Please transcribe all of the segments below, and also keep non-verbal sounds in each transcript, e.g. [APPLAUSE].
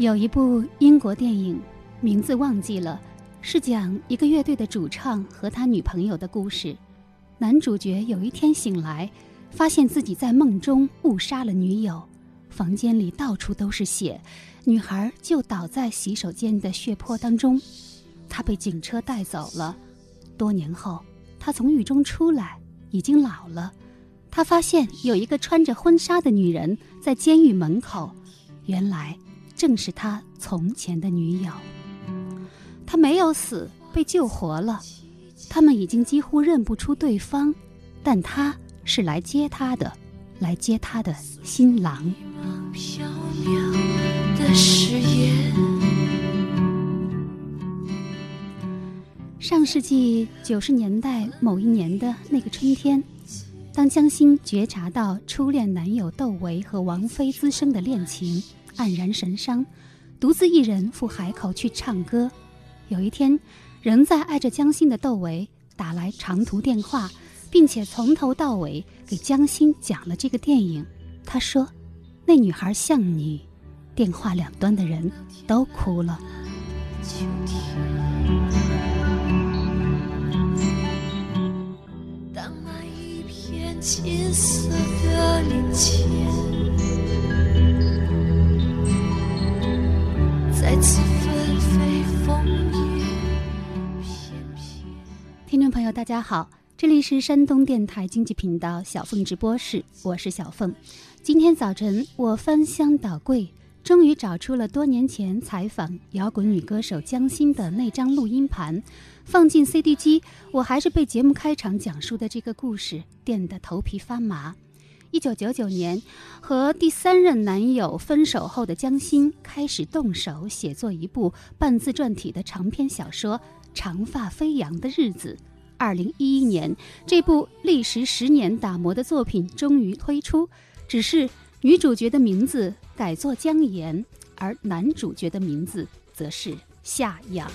有一部英国电影，名字忘记了，是讲一个乐队的主唱和他女朋友的故事。男主角有一天醒来，发现自己在梦中误杀了女友，房间里到处都是血，女孩就倒在洗手间的血泊当中。他被警车带走了。多年后，他从狱中出来，已经老了。他发现有一个穿着婚纱的女人在监狱门口，原来。正是他从前的女友，他没有死，被救活了。他们已经几乎认不出对方，但他是来接她的，来接她的新郎。上世纪九十年代某一年的那个春天，当江欣觉察到初恋男友窦唯和王菲滋生的恋情。黯然神伤，独自一人赴海口去唱歌。有一天，仍在爱着江心的窦唯打来长途电话，并且从头到尾给江心讲了这个电影。他说：“那女孩像你。”电话两端的人都哭了。当那一片金色的林间。再次纷飞风雨听众朋友，大家好，这里是山东电台经济频道小凤直播室，我是小凤。今天早晨，我翻箱倒柜，终于找出了多年前采访摇滚女歌手江心的那张录音盘，放进 CD 机，我还是被节目开场讲述的这个故事电得头皮发麻。一九九九年，和第三任男友分手后的江欣开始动手写作一部半自传体的长篇小说《长发飞扬的日子》。二零一一年，这部历时十年打磨的作品终于推出，只是女主角的名字改作江岩，而男主角的名字则是夏阳。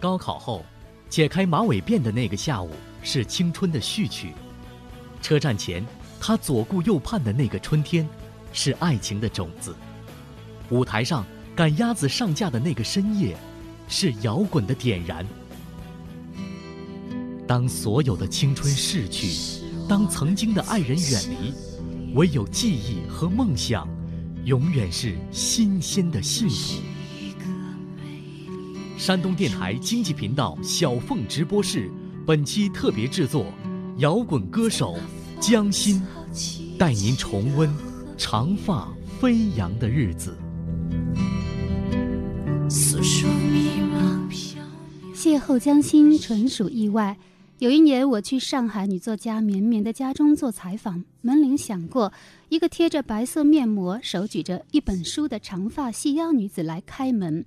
高考后，解开马尾辫的那个下午，是青春的序曲。车站前，他左顾右盼的那个春天，是爱情的种子；舞台上赶鸭子上架的那个深夜，是摇滚的点燃。当所有的青春逝去，当曾经的爱人远离，唯有记忆和梦想，永远是新鲜的幸福。山东电台经济频道小凤直播室，本期特别制作。摇滚歌手江心，带您重温长发飞扬的日子。邂逅江心纯属意外。有一年，我去上海女作家绵绵的家中做采访，门铃响过，一个贴着白色面膜、手举着一本书的长发细腰女子来开门。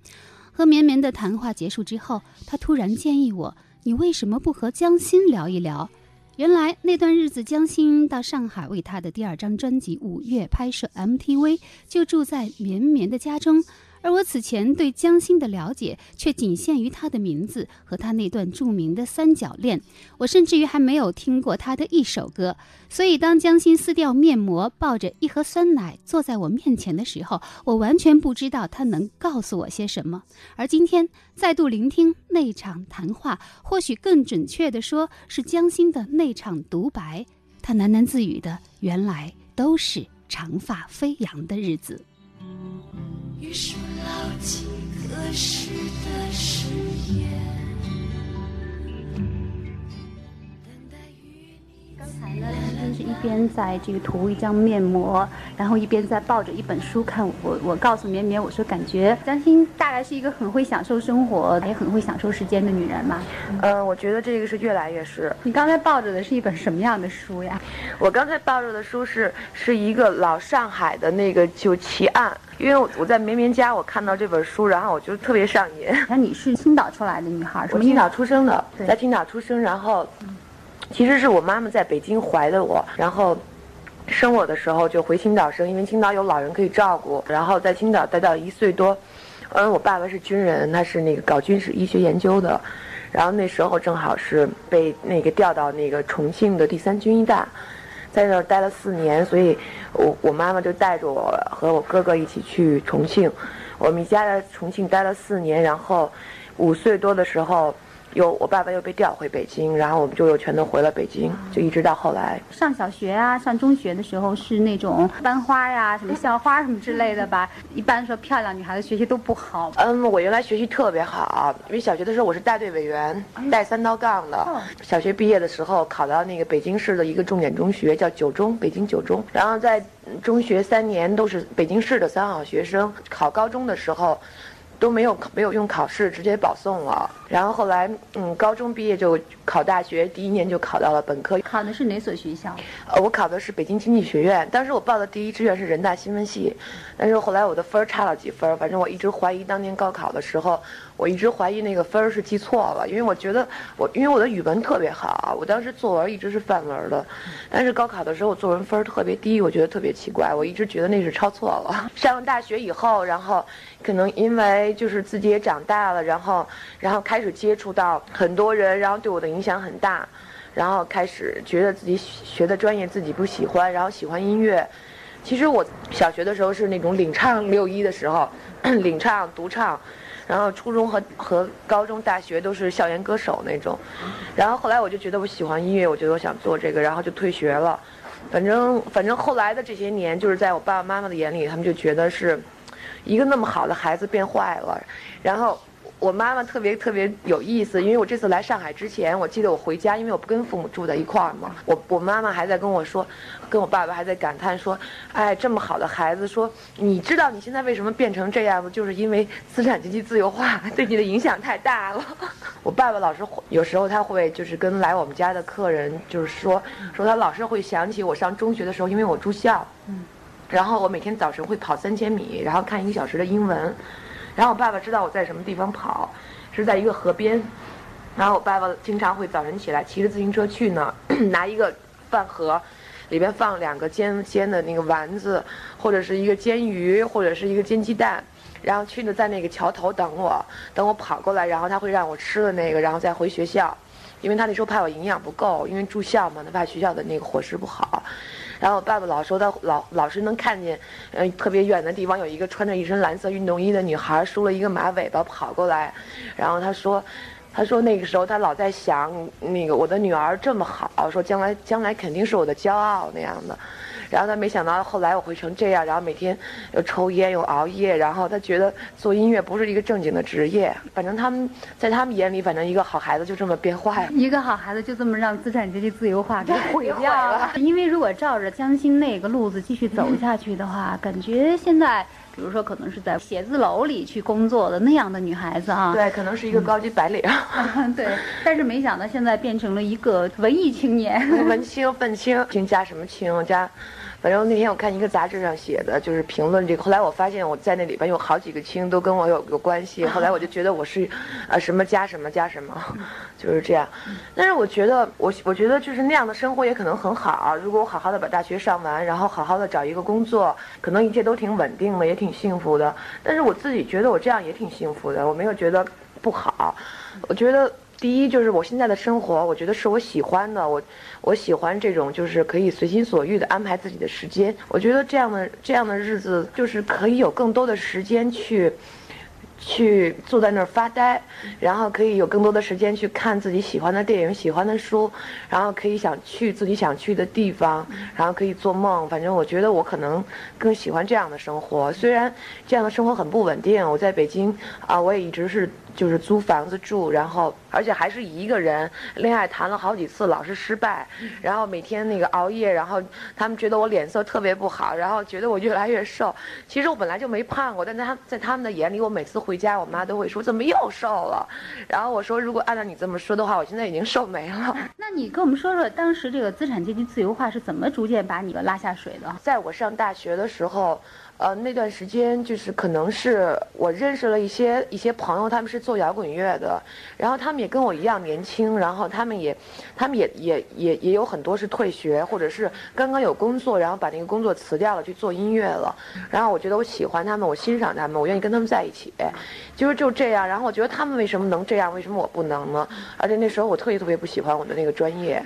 和绵绵的谈话结束之后，她突然建议我：“你为什么不和江心聊一聊？”原来那段日子，江欣到上海为他的第二张专辑《五月》拍摄 MTV，就住在绵绵的家中。而我此前对江心的了解却仅限于他的名字和他那段著名的三角恋，我甚至于还没有听过他的一首歌。所以，当江心撕掉面膜，抱着一盒酸奶坐在我面前的时候，我完全不知道他能告诉我些什么。而今天再度聆听那场谈话，或许更准确的说是江心的那场独白，他喃喃自语的，原来都是长发飞扬的日子。一首老记歌时的誓言刚才呢，听是一边在这个涂一张面膜，然后一边在抱着一本书看。我我告诉绵绵，我说感觉江欣大概是一个很会享受生活，也很会享受时间的女人嘛。嗯，我觉得这个是越来越是。你刚才抱着的是一本什么样的书呀？我刚才抱着的书是是一个老上海的那个就奇案，因为我我在绵绵家我看到这本书，然后我就特别上瘾。那你是青岛出来的女孩，我青岛出生的，对在青岛出生，然后其实是我妈妈在北京怀的我，然后生我的时候就回青岛生，因为青岛有老人可以照顾，然后在青岛待到一岁多。嗯，我爸爸是军人，他是那个搞军事医学研究的，然后那时候正好是被那个调到那个重庆的第三军医大，在那儿待了四年，所以我我妈妈就带着我和我哥哥一起去重庆，我们一家在重庆待了四年，然后五岁多的时候，又我爸爸又被调回北京，然后我们就又全都回了北京，就一直到后来。上小学啊，上中学的时候是那种班花呀、什么校花什么之类的吧。[LAUGHS] 一般说漂亮女孩子学习都不好。嗯，我原来学习特别好，因为小学的时候我是带队委员，带三道杠的。小学毕业的时候考到那个北京市的一个重点中学，叫九中，北京九中。然后在中学三年都是北京市的三好学生，考高中的时候。都没有没有用考试，直接保送了。然后后来，嗯，高中毕业就考大学，第一年就考到了本科。考的是哪所学校？呃，我考的是北京经济学院，当时我报的第一志愿是人大新闻系，但是后来我的分儿差了几分儿，反正我一直怀疑当年高考的时候，我一直怀疑那个分儿是记错了，因为我觉得我因为我的语文特别好，我当时作文一直是范文的，但是高考的时候我作文分儿特别低，我觉得特别奇怪，我一直觉得那是抄错了。上了大学以后，然后可能因为就是自己也长大了，然后然后开始接触到很多人，然后对我的影响很大。然后开始觉得自己学的专业自己不喜欢，然后喜欢音乐。其实我小学的时候是那种领唱六一的时候，[CLEARS THROAT] 领唱、独唱，然后初中和和高中、大学都是校园歌手那种。然后后来我就觉得我喜欢音乐，我觉得我想做这个，然后就退学了。反正反正后来的这些年，就是在我爸爸妈妈的眼里，他们就觉得是一个那么好的孩子变坏了，然后。我妈妈特别特别有意思，因为我这次来上海之前，我记得我回家，因为我不跟父母住在一块儿嘛，我我妈妈还在跟我说，跟我爸爸还在感叹说，哎，这么好的孩子，说你知道你现在为什么变成这样吗？就是因为资产阶级自由化对你的影响太大了。[LAUGHS] 我爸爸老是有时候他会就是跟来我们家的客人就是说，说他老是会想起我上中学的时候，因为我住校，嗯，然后我每天早晨会跑三千米，然后看一个小时的英文。然后我爸爸知道我在什么地方跑，是在一个河边。然后我爸爸经常会早晨起来骑着自行车去呢，[COUGHS] 拿一个饭盒，里边放两个煎煎的那个丸子，或者是一个煎鱼，或者是一个煎鸡蛋，然后去呢在那个桥头等我，等我跑过来，然后他会让我吃了那个，然后再回学校，因为他那时候怕我营养不够，因为住校嘛，他怕学校的那个伙食不好。然后我爸爸老说他老老是能看见，嗯，特别远的地方有一个穿着一身蓝色运动衣的女孩梳了一个马尾巴跑过来，然后他说，他说那个时候他老在想那个我的女儿这么好，说将来将来肯定是我的骄傲那样的。然后他没想到后来我会成这样，然后每天又抽烟又熬夜，然后他觉得做音乐不是一个正经的职业。反正他们在他们眼里，反正一个好孩子就这么变坏了。一个好孩子就这么让资产阶级自由化给毁掉了。因为如果照着江心那个路子继续走下去的话，感觉现在，比如说可能是在写字楼里去工作的那样的女孩子啊，对，可能是一个高级白领。[LAUGHS] 对，但是没想到现在变成了一个文艺青年，文青愤青，青加什么青加。反正那天我看一个杂志上写的，就是评论这个。后来我发现我在那里边有好几个亲都跟我有有关系。后来我就觉得我是，[LAUGHS] 呃，什么加什么加什么，[LAUGHS] 就是这样。但是我觉得我我觉得就是那样的生活也可能很好。如果我好好的把大学上完，然后好好的找一个工作，可能一切都挺稳定的，也挺幸福的。但是我自己觉得我这样也挺幸福的，我没有觉得不好。我觉得。第一就是我现在的生活，我觉得是我喜欢的，我我喜欢这种就是可以随心所欲的安排自己的时间。我觉得这样的这样的日子就是可以有更多的时间去，去坐在那儿发呆，然后可以有更多的时间去看自己喜欢的电影、喜欢的书，然后可以想去自己想去的地方，然后可以做梦。反正我觉得我可能更喜欢这样的生活。虽然这样的生活很不稳定，我在北京啊，我也一直是。就是租房子住，然后而且还是一个人，恋爱谈了好几次，老是失败，然后每天那个熬夜，然后他们觉得我脸色特别不好，然后觉得我越来越瘦。其实我本来就没胖过，但在他在他们的眼里，我每次回家，我妈都会说怎么又瘦了。然后我说，如果按照你这么说的话，我现在已经瘦没了。那你跟我们说说，当时这个资产阶级自由化是怎么逐渐把你拉下水的？在我上大学的时候。呃，那段时间就是可能是我认识了一些一些朋友，他们是做摇滚乐的，然后他们也跟我一样年轻，然后他们也，他们也也也也有很多是退学或者是刚刚有工作，然后把那个工作辞掉了去做音乐了，然后我觉得我喜欢他们，我欣赏他们，我愿意跟他们在一起，就是就这样，然后我觉得他们为什么能这样，为什么我不能呢？而且那时候我特别特别不喜欢我的那个专业。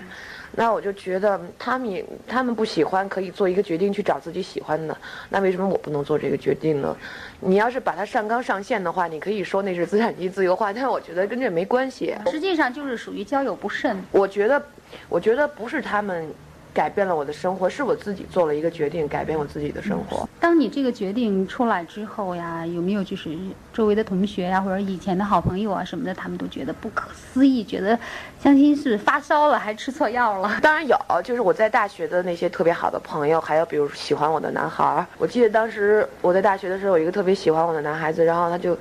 那我就觉得他们也他们不喜欢，可以做一个决定去找自己喜欢的。那为什么我不能做这个决定呢？你要是把它上纲上线的话，你可以说那是资产阶级自由化，但是我觉得跟这没关系。实际上就是属于交友不慎。我觉得，我觉得不是他们。改变了我的生活，是我自己做了一个决定，改变我自己的生活。当你这个决定出来之后呀，有没有就是周围的同学呀，或者以前的好朋友啊什么的，他们都觉得不可思议，觉得相亲是发烧了，还吃错药了？[LAUGHS] 当然有，就是我在大学的那些特别好的朋友，还有比如喜欢我的男孩儿。我记得当时我在大学的时候，有一个特别喜欢我的男孩子，然后他就，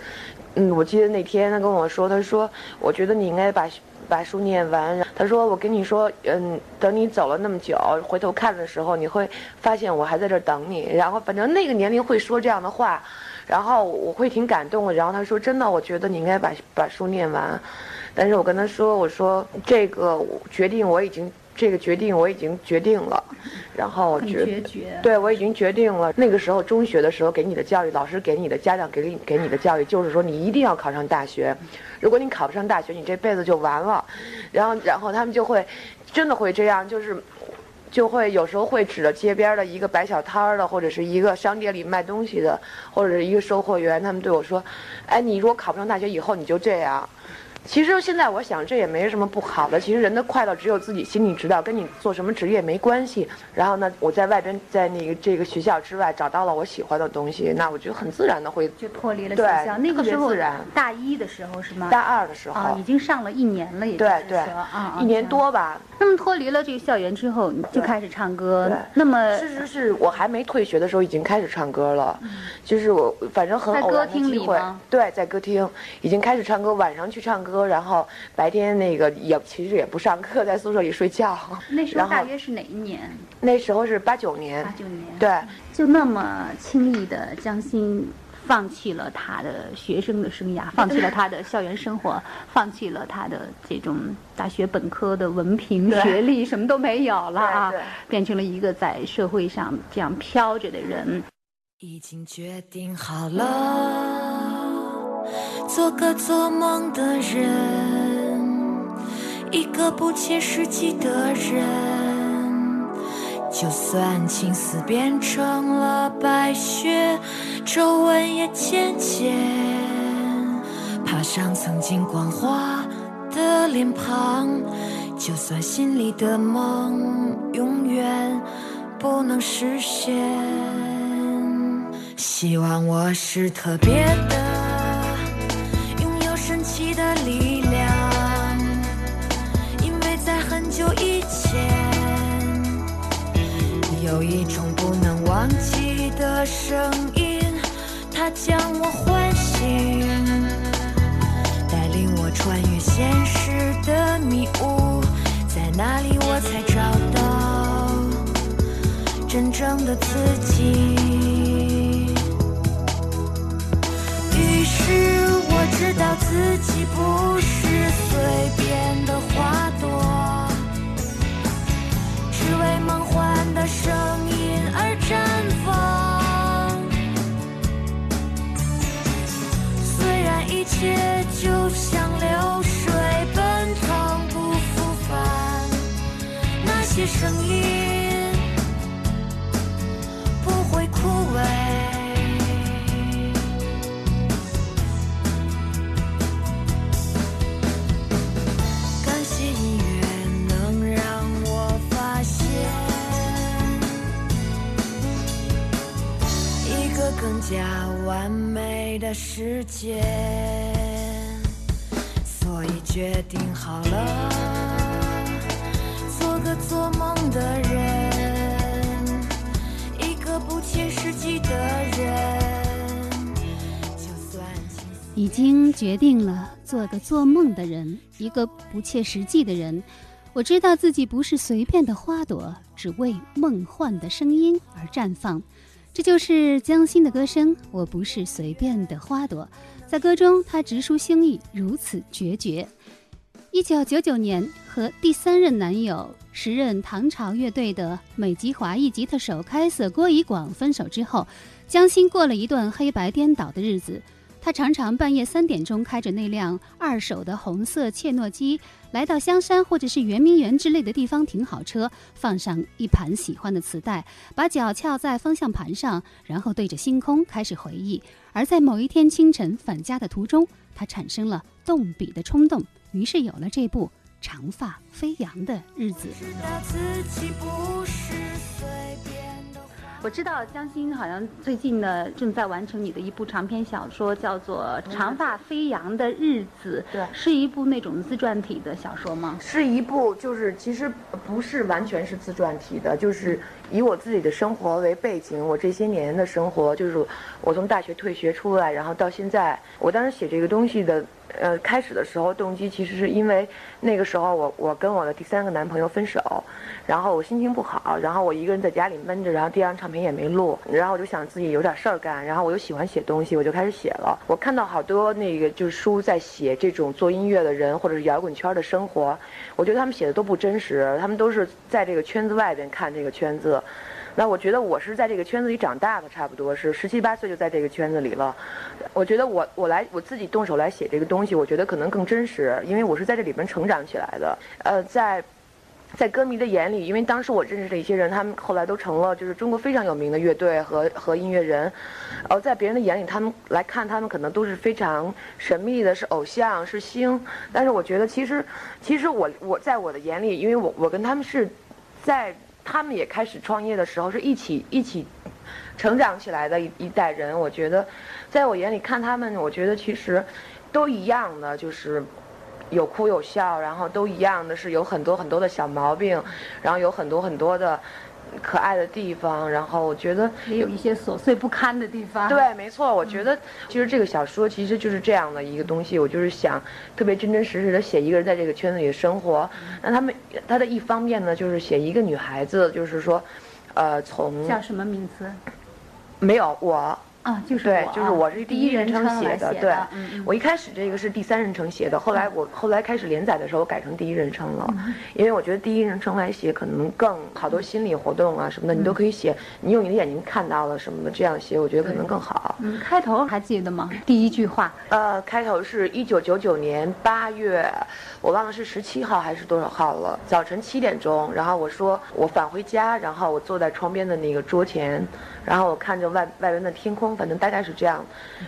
嗯，我记得那天他跟我说，他说，我觉得你应该把。把书念完，他说：“我跟你说，嗯，等你走了那么久，回头看的时候，你会发现我还在这等你。然后，反正那个年龄会说这样的话，然后我会挺感动的。然后他说：真的，我觉得你应该把把书念完。但是我跟他说，我说这个决定我已经。”这个决定我已经决定了，然后我觉得，对我已经决定了。那个时候中学的时候给你的教育，老师给你的，家长给你给你的教育，就是说你一定要考上大学。如果你考不上大学，你这辈子就完了。然后，然后他们就会，真的会这样，就是，就会有时候会指着街边的一个摆小摊儿的，或者是一个商店里卖东西的，或者是一个售货员，他们对我说：“哎，你如果考不上大学，以后你就这样。”其实现在我想，这也没什么不好的。其实人的快乐只有自己心里知道，跟你做什么职业没关系。然后呢，我在外边，在那个这个学校之外找到了我喜欢的东西，那我觉得很自然的会就脱离了学校。那个时候大一的时候是吗？大二的时候啊，已经上了一年了，也对对啊，一年多吧。那么脱离了这个校园之后，你就开始唱歌。那么事实是我还没退学的时候已经开始唱歌了，就是我反正很偶然的机会，对，在歌厅已经开始唱歌，晚上去唱歌，然后。白天那个也其实也不上课，在宿舍里睡觉。那时候大约是哪一年？那时候是八九年。八九年。对。就那么轻易的，将心放弃了他的学生的生涯，放弃了他的校园生活，放弃了他的这种大学本科的文凭、学历，什么都没有了啊，变成了一个在社会上这样飘着的人。已经决定好了，做个做梦的人。一个不切实际的人，就算青丝变成了白雪，皱纹也渐渐爬上曾经光滑的脸庞。就算心里的梦永远不能实现，希望我是特别的，力量，因为在很久以前，有一种不能忘记的声音，它将我唤醒，带领我穿越现实的迷雾，在那里我才找到真正的自己。知道自己不是随便的花朵。只为梦幻的声音而绽放，虽然一切就像流水奔腾不复返，那些声音时间，所以。决定好了，做个做梦的人，一个不切实际的人。就算已经决定了做个做梦的人，一个不切实际的人。我知道自己不是随便的花朵，只为梦幻的声音而绽放。这就是江心的歌声。我不是随便的花朵，在歌中，他直抒心意，如此决绝。一九九九年，和第三任男友、时任唐朝乐队的美籍华裔吉他手开瑟郭以广分手之后，江心过了一段黑白颠倒的日子。他常常半夜三点钟开着那辆二手的红色切诺基，来到香山或者是圆明园之类的地方停好车，放上一盘喜欢的磁带，把脚翘在方向盘上，然后对着星空开始回忆。而在某一天清晨返家的途中，他产生了动笔的冲动，于是有了这部《长发飞扬的日子》。知道自己不是随便我知道江心好像最近呢正在完成你的一部长篇小说，叫做《长发飞扬的日子》，对是一部那种自传体的小说吗？是一部就是其实不是完全是自传体的，就是以我自己的生活为背景，我这些年的生活，就是我从大学退学出来，然后到现在，我当时写这个东西的。呃，开始的时候动机其实是因为那个时候我我跟我的第三个男朋友分手，然后我心情不好，然后我一个人在家里闷着，然后第二张唱片也没录，然后我就想自己有点事儿干，然后我又喜欢写东西，我就开始写了。我看到好多那个就是书在写这种做音乐的人或者是摇滚圈的生活，我觉得他们写的都不真实，他们都是在这个圈子外边看这个圈子。那我觉得我是在这个圈子里长大的，差不多是十七八岁就在这个圈子里了。我觉得我我来我自己动手来写这个东西，我觉得可能更真实，因为我是在这里边成长起来的。呃，在在歌迷的眼里，因为当时我认识的一些人，他们后来都成了就是中国非常有名的乐队和和音乐人。呃，在别人的眼里，他们来看他们可能都是非常神秘的，是偶像，是星。但是我觉得其实其实我我在我的眼里，因为我我跟他们是在。他们也开始创业的时候，是一起一起成长起来的一一代人。我觉得，在我眼里看他们，我觉得其实都一样的，就是有哭有笑，然后都一样的是有很多很多的小毛病，然后有很多很多的可爱的地方。然后我觉得也有一些琐碎不堪的地方。对，没错。我觉得其实这个小说其实就是这样的一个东西。我就是想特别真真实实的写一个人在这个圈子里的生活。那他们他的一方面呢，就是写一个女孩子，就是说，呃，从叫什么名字？没有我。啊，就是对我，就是我是第一人称写的，对我一开始这个是第三人称写的，后来我后来开始连载的时候，我改成第一人称了，嗯因为我觉得第一人称来写可能更好多心理活动啊什么的，你嗯都可以写，你用你的眼睛看到了什么的，这样写我觉得可能更好。嗯，开头还记得吗？第一句话，呃，开头是一九九九年八月，我忘了是十七号还是多少号了。早晨七点钟，然后我说我返回家，然后我坐在窗边的那个桌前，然后我看着外外边的天空，反正大概是这样。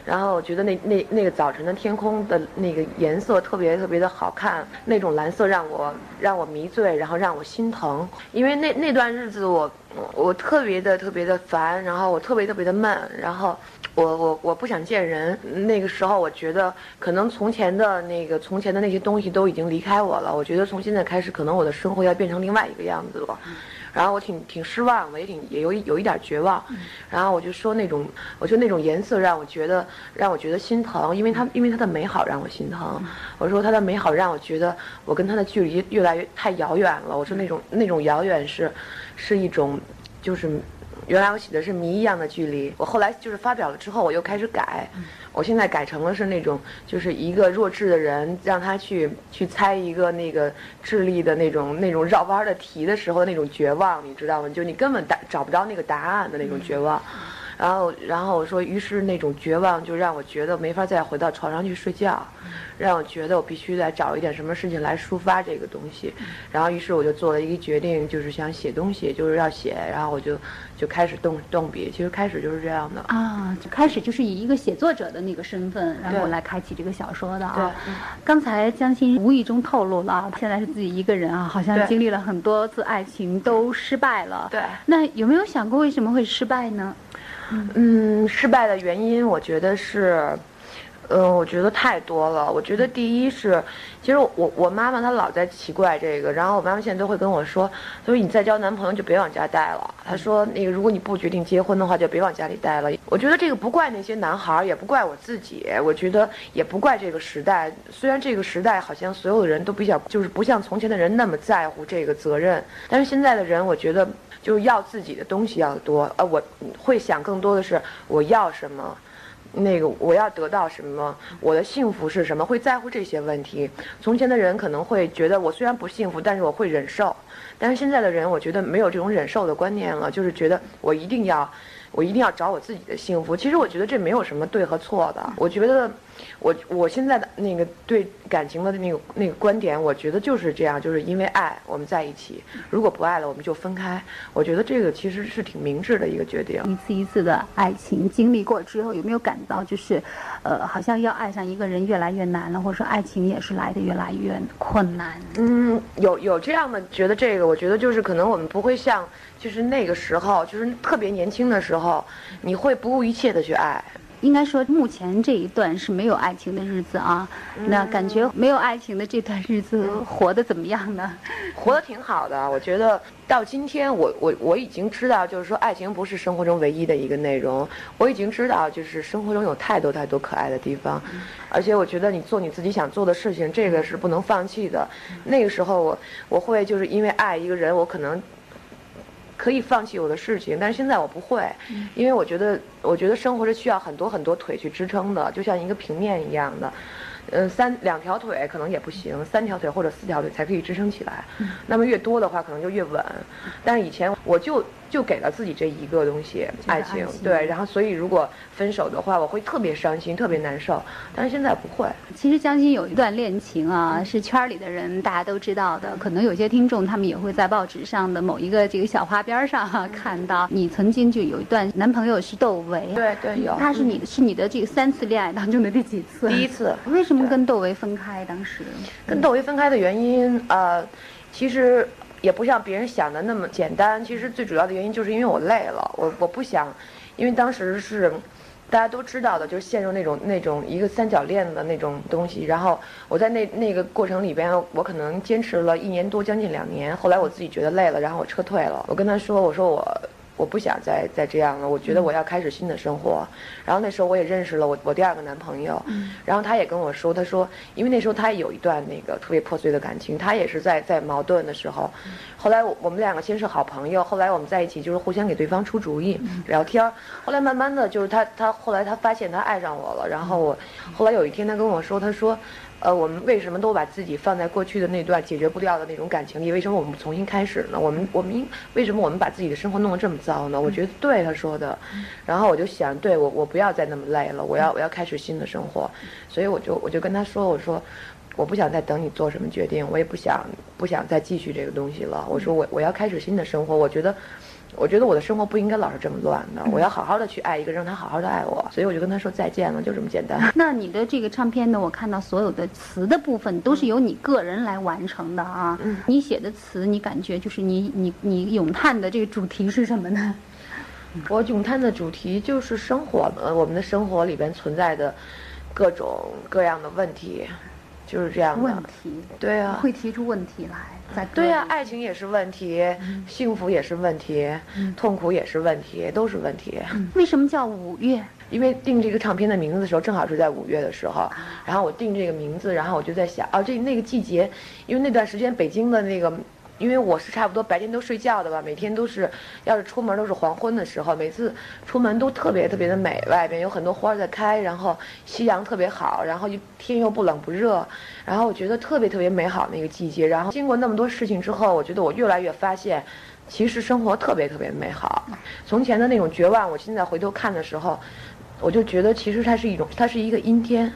然后我觉得那那那个早晨的天空的那个颜色特别特别的好看，那种蓝色让我让我迷醉，然后让我心疼，因为那那段日子我我特别的特别的烦，然后我特别特别的闷，然后。我我我不想见人，那个时候我觉得可能从前的那个从前的那些东西都已经离开我了。我觉得从现在开始，可能我的生活要变成另外一个样子了。然后我挺挺失望的，也挺也有有一点绝望。然后我就说那种，我就那种颜色让我觉得让我觉得心疼，因为它因为它的美好让我心疼。我说它的美好让我觉得我跟它的距离越来越太遥远了。我说那种那种遥远是是一种就是。原来我写的是谜一样的距离，我后来就是发表了之后，我又开始改，我现在改成了是那种，就是一个弱智的人，让他去去猜一个那个智力的那种那种绕弯的题的时候那种绝望，你知道吗？就你根本答找不着那个答案的那种绝望。然后，然后我说，于是那种绝望就让我觉得没法再回到床上去睡觉，让我觉得我必须得找一点什么事情来抒发这个东西。然后，于是我就做了一个决定，就是想写东西，就是要写。然后我就就开始动动笔。其实开始就是这样的。啊，就开始就是以一个写作者的那个身份，然后对来开启这个小说的对啊。刚才江欣无意中透露了啊，现在是自己一个人啊，好像经历了很多次爱情都失败了。对那有没有想过为什么会失败呢？嗯，失败的原因，我觉得是，嗯，我觉得太多了。我觉得第一是，其实我我妈妈她老在奇怪这个，然后我妈妈现在都会跟我说，她说你再交男朋友就别往家带了。她说那个如果你不决定结婚的话，就别往家里带了。我觉得这个不怪那些男孩，也不怪我自己，我觉得也不怪这个时代。虽然这个时代好像所有的人都比较就是不像从前的人那么在乎这个责任，但是现在的人我觉得就是要自己的东西要多。呃，我会想更多的是我要什么。那个我要得到什么？我的幸福是什么？会在乎这些问题。从前的人可能会觉得我虽然不幸福，但是我会忍受。但是现在的人，我觉得没有这种忍受的观念了，就是觉得我一定要，我一定要找我自己的幸福。其实我觉得这没有什么对和错的。我觉得。我我现在的那个对感情的那个那个观点，我觉得就是这样，就是因为爱我们在一起，如果不爱了我们就分开。我觉得这个其实是挺明智的一个决定。一次一次的爱情经历过之后，有没有感到就是，呃，好像要爱上一个人越来越难了，或者说爱情也是来的越来越困难？嗯，有有这样的觉得这个，我觉得就是可能我们不会像就是那个时候，就是特别年轻的时候，你会不顾一切的去爱。应该说，目前这一段是没有爱情的日子啊。那感觉没有爱情的这段日子，活得怎么样呢？活得挺好的，我觉得到今天，我我我已经知道，就是说，爱情不是生活中唯一的一个内容。我已经知道，就是生活中有太多太多可爱的地方，而且我觉得你做你自己想做的事情，这个是不能放弃的。那个时候，我我会就是因为爱一个人，我可能。可以放弃我的事情，但是现在我不会，因为我觉得，我觉得生活是需要很多很多腿去支撑的，就像一个平面一样的，嗯，三两条腿可能也不行，三条腿或者四条腿才可以支撑起来，那么越多的话可能就越稳，但是以前我就。就给了自己这一个东西，爱情，对，然后所以如果分手的话，我会特别伤心，特别难受，但是现在不会。其实江欣有一段恋情啊，是圈里的人大家都知道的，可能有些听众他们也会在报纸上的某一个这个小花边上啊看到，你曾经就有一段男朋友是窦唯，对对有，他是你是你的这个三次恋爱当中的第几次？第一次。为什么跟窦唯分开？当时跟窦唯分开的原因，呃，其实。也不像别人想的那么简单。其实最主要的原因就是因为我累了，我我不想，因为当时是大家都知道的，就是陷入那种那种一个三角恋的那种东西。然后我在那那个过程里边，我可能坚持了一年多，将近两年。后来我自己觉得累了，然后我撤退了。我跟他说：“我说我。”我不想再再这样了，我觉得我要开始新的生活。然后那时候我也认识了我我第二个男朋友，然后他也跟我说，他说，因为那时候他也有一段那个特别破碎的感情，他也是在在矛盾的时候。后来我们两个先是好朋友，后来我们在一起就是互相给对方出主意、聊天。后来慢慢的就是他他后来他发现他爱上我了，然后我后来有一天他跟我说，他说。呃，我们为什么都把自己放在过去的那段解决不掉的那种感情里？为什么我们不重新开始呢？我们我们应为什么我们把自己的生活弄得这么糟呢？我觉得对他说的，然后我就想，对我我不要再那么累了，我要我要开始新的生活，所以我就我就跟他说，我说我不想再等你做什么决定，我也不想不想再继续这个东西了。我说我我要开始新的生活，我觉得。我觉得我的生活不应该老是这么乱的，我要好好的去爱一个，让他好好的爱我，所以我就跟他说再见了，就这么简单。[LAUGHS] 那你的这个唱片呢？我看到所有的词的部分都是由你个人来完成的啊。你写的词，你感觉就是你你你咏叹的这个主题是什么呢？[LAUGHS] 我咏叹的主题就是生活，呃，我们的生活里边存在的各种各样的问题。就是这样的。问题，对啊，会提出问题来，在对啊，爱情也是问题，幸福也是问题，痛苦也是问题，都是问题。为什么叫五月？因为定这个唱片的名字的时候，正好是在五月的时候，然后我定这个名字，然后我就在想，哦，这那个季节，因为那段时间北京的那个。因为我是差不多白天都睡觉的吧，每天都是，要是出门都是黄昏的时候，每次出门都特别特别的美，外边有很多花在开，然后夕阳特别好，然后又天又不冷不热，然后我觉得特别特别美好那个季节。然后经过那么多事情之后，我觉得我越来越发现，其实生活特别特别美好。从前的那种绝望，我现在回头看的时候，我就觉得其实它是一种，它是一个阴天。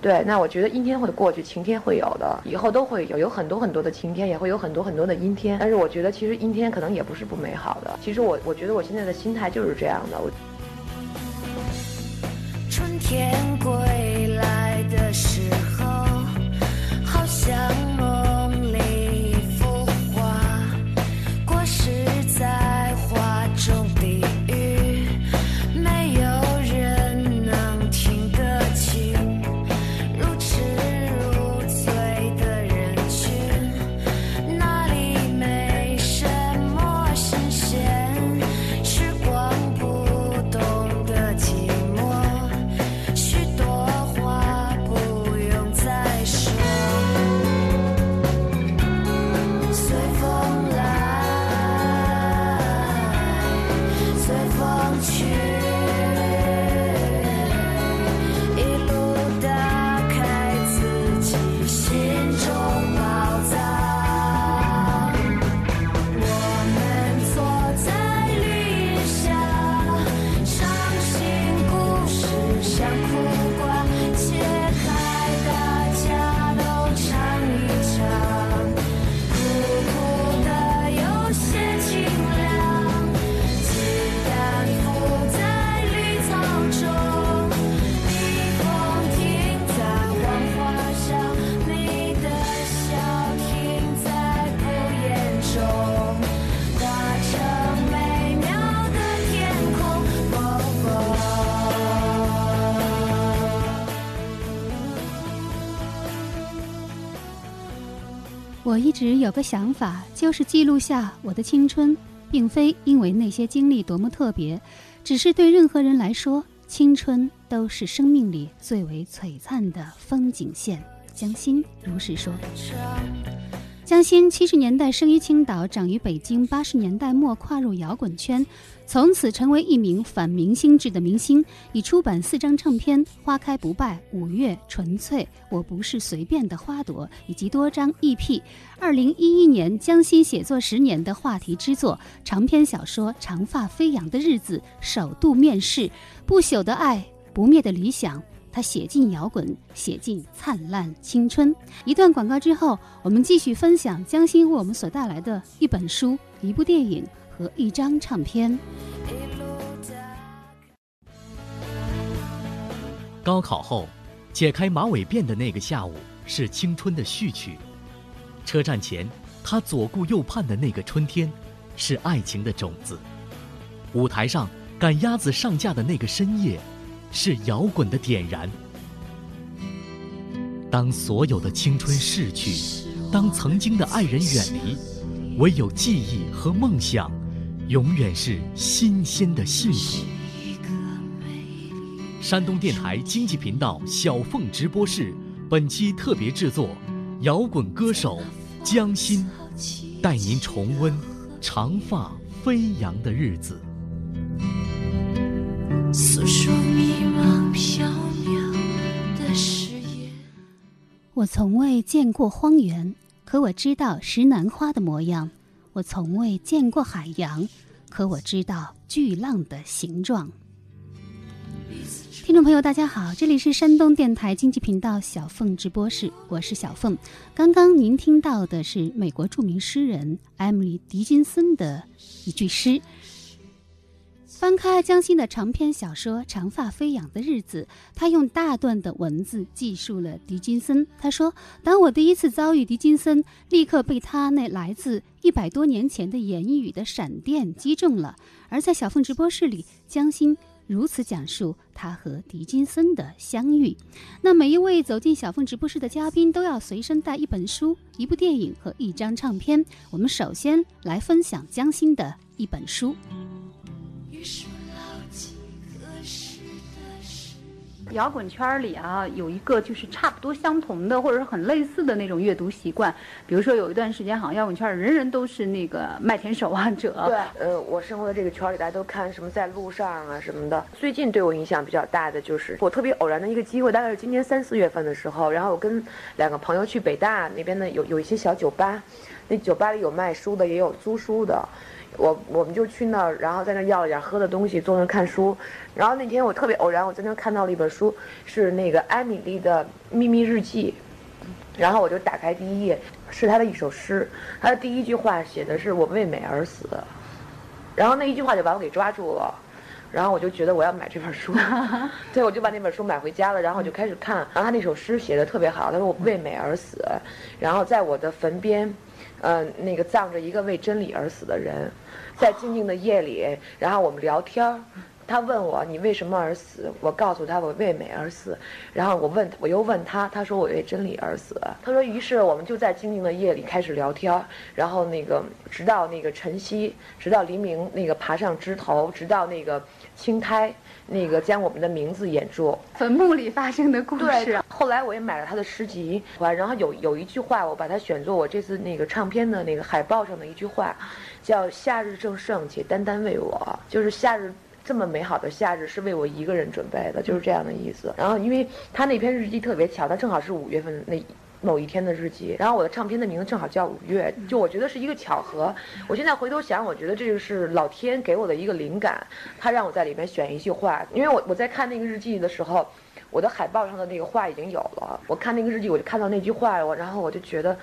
对，那我觉得阴天会过去，晴天会有的，以后都会有，有很多很多的晴天，也会有很多很多的阴天。但是我觉得其实阴天可能也不是不美好的。其实我我觉得我现在的心态就是这样的。我春天归来的时候，好想。我一直有个想法，就是记录下我的青春，并非因为那些经历多么特别，只是对任何人来说，青春都是生命里最为璀璨的风景线。江心如是说。江心七十年代生于青岛，长于北京，八十年代末跨入摇滚圈，从此成为一名反明星制的明星。已出版四张唱片，《花开不败》《五月》《纯粹》《我不是随便的花朵》，以及多张 EP。二零一一年，江欣写作十年的话题之作长篇小说《长发飞扬的日子》首度面世，《不朽的爱，不灭的理想》。他写进摇滚，写进灿烂青春。一段广告之后，我们继续分享江欣为我们所带来的一本书、一部电影和一张唱片。高考后，解开马尾辫的那个下午是青春的序曲；车站前，他左顾右盼的那个春天，是爱情的种子；舞台上赶鸭子上架的那个深夜。是摇滚的点燃。当所有的青春逝去，当曾经的爱人远离，唯有记忆和梦想，永远是新鲜的幸福。山东电台经济频道小凤直播室，本期特别制作，摇滚歌手江心，带您重温长发飞扬的日子。诉说我从未见过荒原，可我知道石楠花的模样；我从未见过海洋，可我知道巨浪的形状。听众朋友，大家好，这里是山东电台经济频道小凤直播室，我是小凤。刚刚您听到的是美国著名诗人艾米丽·狄金森的一句诗。翻开江心的长篇小说《长发飞扬的日子》，他用大段的文字记述了狄金森。他说：“当我第一次遭遇狄金森，立刻被他那来自一百多年前的言语的闪电击中了。”而在小凤直播室里，江心如此讲述他和狄金森的相遇。那每一位走进小凤直播室的嘉宾都要随身带一本书、一部电影和一张唱片。我们首先来分享江心的一本书。摇滚圈里啊，有一个就是差不多相同的，或者是很类似的那种阅读习惯。比如说，有一段时间，好像摇滚圈人人都是那个麦田守望者。对，呃，我生活的这个圈里，大家都看什么在路上啊什么的。最近对我影响比较大的，就是我特别偶然的一个机会，大概是今年三四月份的时候，然后我跟两个朋友去北大那边呢，有有一些小酒吧，那酒吧里有卖书的，也有租书的。我我们就去那儿，然后在那儿要了点喝的东西，坐那儿看书。然后那天我特别偶然，我在那儿看到了一本书，是那个艾米丽的秘密日记。然后我就打开第一页，是她的一首诗。她的第一句话写的是“我为美而死”，然后那一句话就把我给抓住了。然后我就觉得我要买这本书，[LAUGHS] 对，我就把那本书买回家了。然后我就开始看。然后他那首诗写的特别好，他说“我为美而死”，然后在我的坟边，呃，那个葬着一个为真理而死的人。在静静的夜里，然后我们聊天儿，他问我你为什么而死？我告诉他我为美而死。然后我问我又问他，他说我为真理而死。他说于是我们就在静静的夜里开始聊天，然后那个直到那个晨曦，直到黎明，那个爬上枝头，直到那个青苔，那个将我们的名字演住。坟墓里发生的故事。对，后来我也买了他的诗集，然后有有一句话，我把它选作我这次那个唱片的那个海报上的一句话。叫夏日正盛，且单单为我，就是夏日这么美好的夏日是为我一个人准备的，就是这样的意思。然后，因为他那篇日记特别巧，他正好是五月份那某一天的日记。然后我的唱片的名字正好叫五月，就我觉得是一个巧合。我现在回头想，我觉得这个是老天给我的一个灵感，他让我在里面选一句话。因为我我在看那个日记的时候，我的海报上的那个话已经有了。我看那个日记，我就看到那句话，我然后我就觉得。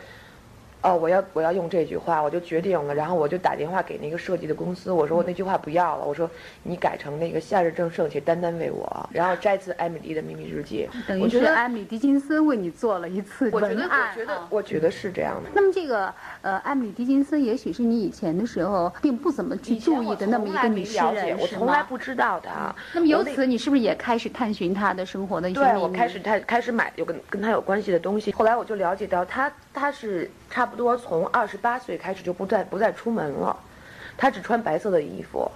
哦，我要我要用这句话，我就决定了，然后我就打电话给那个设计的公司，我说我那句话不要了，我说你改成那个夏日正盛且单单为我，然后摘自艾米丽的秘密日记。等于是艾米迪金森为你做了一次文案。我觉得，我觉得，我觉得是这样的。那么这个呃，艾米迪金森也许是你以前的时候并不怎么去注意的那么一个女诗人，我从来不知道的。那么由此你是不是也开始探寻她的生活的一些秘密？对，我开始开开始买有跟跟她有关系的东西。后来我就了解到，她她是差不。多从二十八岁开始就不再不再出门了，他只穿白色的衣服，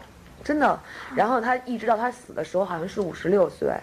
真的。然后他一直到他死的时候，好像是五十六岁，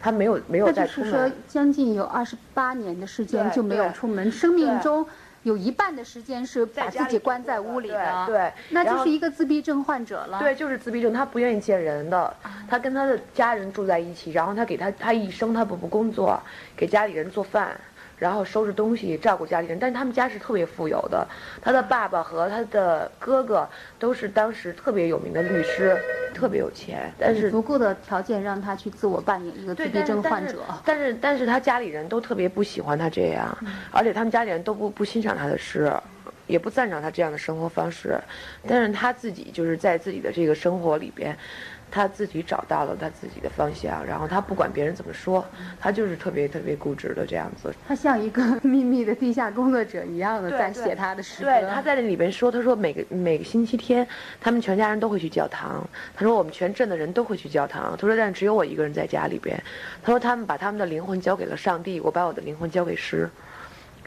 他没有没有那再出就是说门。，将近有二十八年的时间就没有出门，生命中有一半的时间是把自己关在屋里的。对对那就是一个自闭症患者了。对，就是自闭症，他不愿意见人的，他跟他的家人住在一起，然后他给他他一生他不不工作，给家里人做饭，然后收拾东西，照顾家里人。但是他们家是特别富有的，他的爸爸和他的哥哥都是当时特别有名的律师，特别有钱，但是足够的条件让他去自我扮演一个自对，闭症患者。但是但是他家里人都特别不喜欢他这样，而且他们家里人都不不欣赏他的诗，也不赞赏他这样的生活方式。但是他自己就是在自己的这个生活里边，他自己找到了他自己的方向，然后他不管别人怎么说，他就是特别特别固执的这样子。他像一个 [LAUGHS] 秘密的地下工作者一样的在写他的诗歌。对，他在那里边说，他说每个每个星期天，他们全家人都会去教堂。他说我们全镇的人都会去教堂。他说但是只有我一个人在家里边。他说他们把他们的灵魂交给了上帝，我把我的灵魂交给诗。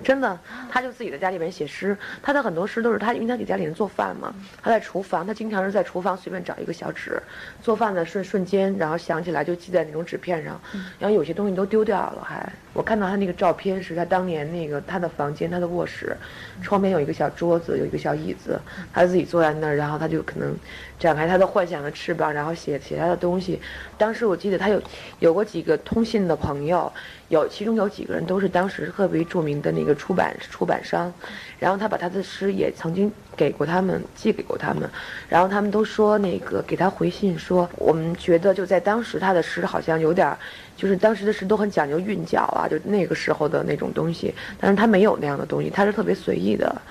真的，他就自己在家里面写诗，他的很多诗都是他，因为他给家里人做饭嘛，他在厨房，他经常是在厨房随便找一个小纸，做饭的瞬瞬间，然后想起来就记在那种纸片上，然后有些东西都丢掉了，还我看到他那个照片是他当年那个他的房间，他的卧室，窗边有一个小桌子，有一个小椅子，他自己坐在那儿，然后他就可能展开他的幻想的翅膀，然后写写他的东西。当时我记得他有有过几个通信的朋友，有其中有几个人都是当时特别著名的那个出版出版商，然后他把他的诗也曾经给过他们，寄给过他们，然后他们都说那个给他回信说，我们觉得就在当时他的诗好像有点儿，就是当时的诗都很讲究韵脚啊，就那个时候的那种东西，但是他没有那样的东西，他是特别随意的。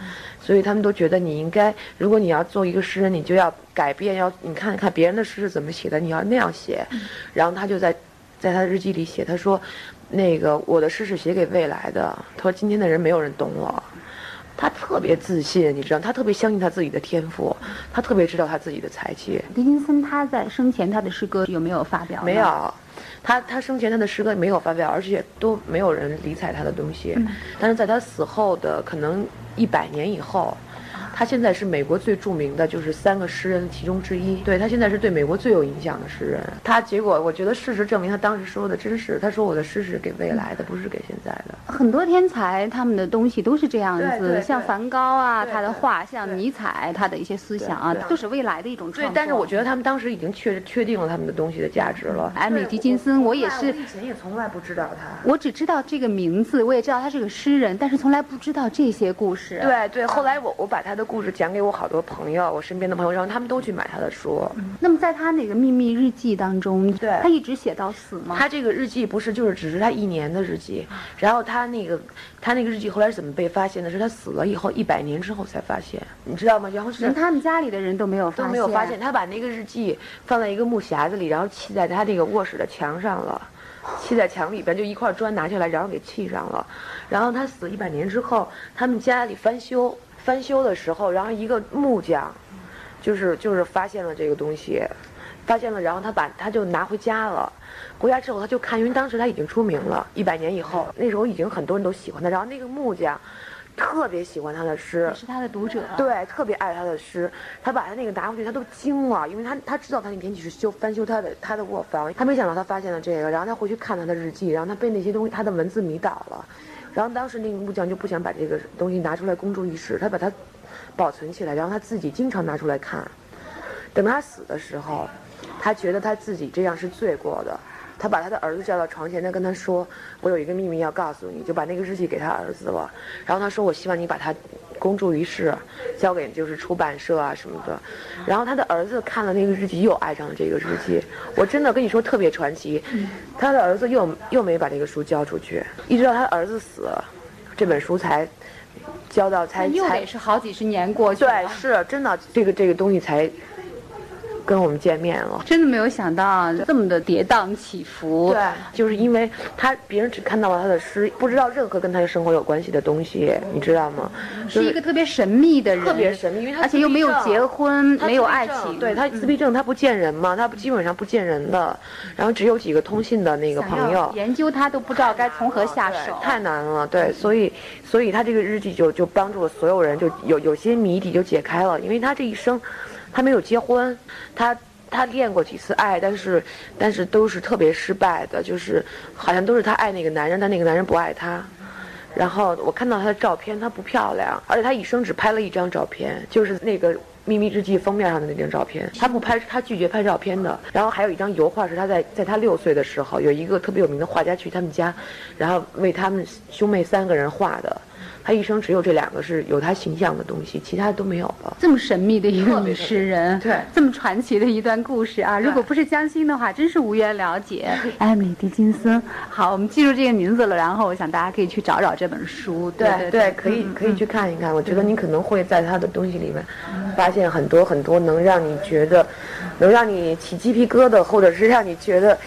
所以他们都觉得你应该，如果你要做一个诗人，你就要改变，要你看看别人的诗是怎么写的，你要那样写。然后他就在，在他的日记里写，他说，那个我的诗是写给未来的。他说今天的人没有人懂我。他特别自信，你知道，他特别相信他自己的天赋，他特别知道他自己的才气。狄金森他在生前他的诗歌有没有发表？没。有，他他生前他的诗歌没有发表，而且都没有人理睬他的东西。但是在他死后的可能一百年以后，他现在是美国最著名的就是三个诗人其中之一。对他现在是对美国最有影响的诗人。他结果我觉得事实证明他当时说的真是，他说我的诗是给未来的，不是给现在的。很多天才他们的东西都是这样子，像梵高啊，他的画，像尼采他的一些思想啊都是未来的一种创作。，对但是我觉得他们当时已经确确定了他们的东西的价值了。艾米狄金森，我也是我以前也从来不知道他。我只知道这个名字，我也知道他是个诗人，但是从来不知道这些故事。，对对，后来我我把他的故事讲给我好多朋友，我身边的朋友，然后他们都去买他的书。那么在他那个秘密日记当中，对他一直写到死吗？他这个日记不是就是只是他一年的日记，然后他那个他那个日记后来是怎么被发现的？是他死了以后一百年之后才发现，你知道吗？然后是连他们家里的人都没有发都现，没有发现，他把那个日记放在一个木匣子里，然后砌在他那个卧室的墙上了，砌在墙里边，就一块砖拿下来，然后给砌上了。然后他死一百年之后，他们家里翻修，翻修的时候，然后一个木匠，就是就是发现了这个东西，发现了，然后他把他就拿回家了。回家之后他就看，因为当时他已经出名了，一百年以后，那时候已经很多人都喜欢他，然后那个木匠特别喜欢他的诗，是他的读者。对，特别爱他的诗，他把他那个拿回去，他都惊了，因为他他知道他那天去是修翻修他的他的卧房，他没想到他发现了这个，然后他回去看他的日记，然后他被那些东西他的文字迷倒了，然后当时那个木匠就不想把这个东西拿出来公诸于世，他把它保存起来，然后他自己经常拿出来看，等他死的时候，他觉得他自己这样是罪过的。他把他的儿子叫到床前，他跟他说：“我有一个秘密要告诉你。”就把那个日记给他儿子了。然后他说：“我希望你把它公诸于世，交给就是出版社啊什么的。”然后他的儿子看了那个日记，又爱上了这个日记。我真的跟你说特别传奇。他的儿子又又没把这个书交出去，一直到他儿子死了，这本书才交到才才又得是好几十年过去了。对，是真的，这个这个东西才跟我们见面了。真的没有想到这么的跌宕起伏。对，就是因为他别人只看到了他的诗，不知道任何跟他的生活有关系的东西，你知道吗？是一个特别神秘的人，特别神秘，因为他而且又没有结婚，没有爱情。对他自闭症，他不见人嘛，他基本上不见人的，然后只有几个通信的那个朋友。研究他都不知道该从何下手，太难了。对，所以所以他这个日记就就帮助了所有人，就有有些谜底就解开了，因为他这一生。他没有结婚，他他恋过几次爱，但是但是都是特别失败的，就是好像都是他爱那个男人，但那个男人不爱他。然后我看到他的照片，他不漂亮，而且他一生只拍了一张照片，就是那个秘密日记封面上的那张照片。他不拍，他拒绝拍照片的。然后还有一张油画是他在在他六岁的时候，有一个特别有名的画家去他们家，然后为他们兄妹三个人画的。他一生只有这两个是有他形象的东西，其他的都没有了。这么神秘的一个女诗人，对，这么传奇的一段故事啊！如果不是江心的话，真是无缘了解。[LAUGHS] 艾米丽·狄金森，好，我们记住这个名字了。然后我想大家可以去找找这本书，对对，可以可以去看一看。我觉得你可能会在他的东西里面发现很多很多能让你觉得，能让你起鸡皮疙瘩，或者是让你觉得